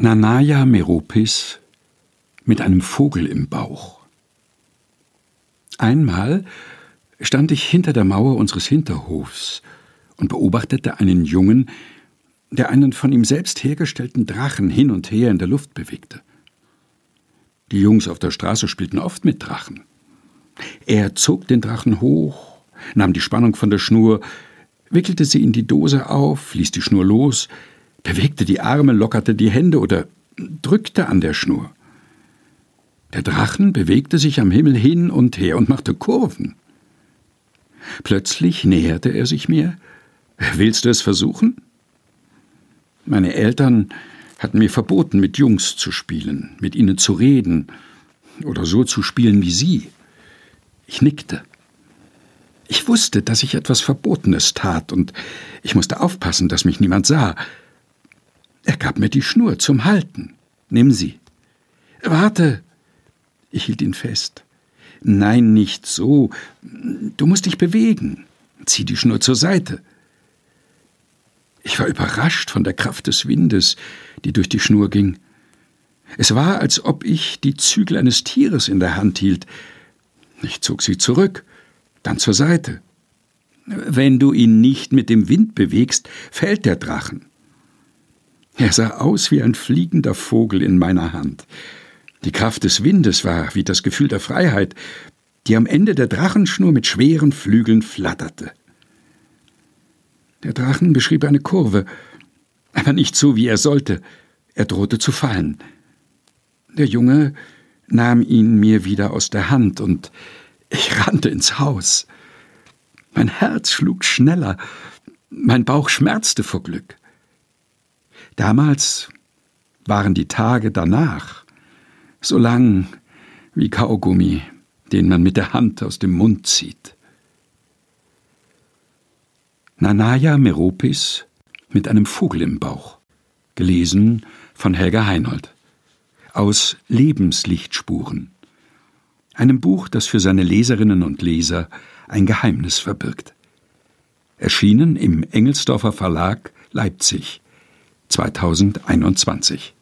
Nanaya Meropis mit einem Vogel im Bauch. Einmal stand ich hinter der Mauer unseres Hinterhofs und beobachtete einen Jungen, der einen von ihm selbst hergestellten Drachen hin und her in der Luft bewegte. Die Jungs auf der Straße spielten oft mit Drachen. Er zog den Drachen hoch, nahm die Spannung von der Schnur, wickelte sie in die Dose auf, ließ die Schnur los, bewegte die Arme, lockerte die Hände oder drückte an der Schnur. Der Drachen bewegte sich am Himmel hin und her und machte Kurven. Plötzlich näherte er sich mir. Willst du es versuchen? Meine Eltern hatten mir verboten, mit Jungs zu spielen, mit ihnen zu reden oder so zu spielen wie sie. Ich nickte. Ich wusste, dass ich etwas Verbotenes tat, und ich musste aufpassen, dass mich niemand sah. Er gab mir die Schnur zum Halten. Nimm sie. Warte. Ich hielt ihn fest. Nein, nicht so. Du musst dich bewegen. Zieh die Schnur zur Seite. Ich war überrascht von der Kraft des Windes, die durch die Schnur ging. Es war, als ob ich die Zügel eines Tieres in der Hand hielt. Ich zog sie zurück, dann zur Seite. Wenn du ihn nicht mit dem Wind bewegst, fällt der Drachen. Er sah aus wie ein fliegender Vogel in meiner Hand. Die Kraft des Windes war wie das Gefühl der Freiheit, die am Ende der Drachenschnur mit schweren Flügeln flatterte. Der Drachen beschrieb eine Kurve, aber nicht so, wie er sollte. Er drohte zu fallen. Der Junge nahm ihn mir wieder aus der Hand und ich rannte ins Haus. Mein Herz schlug schneller, mein Bauch schmerzte vor Glück. Damals waren die Tage danach so lang wie Kaugummi, den man mit der Hand aus dem Mund zieht. Nanaya Meropis mit einem Vogel im Bauch. Gelesen von Helga Heinold. Aus Lebenslichtspuren. Einem Buch, das für seine Leserinnen und Leser ein Geheimnis verbirgt. Erschienen im Engelsdorfer Verlag Leipzig 2021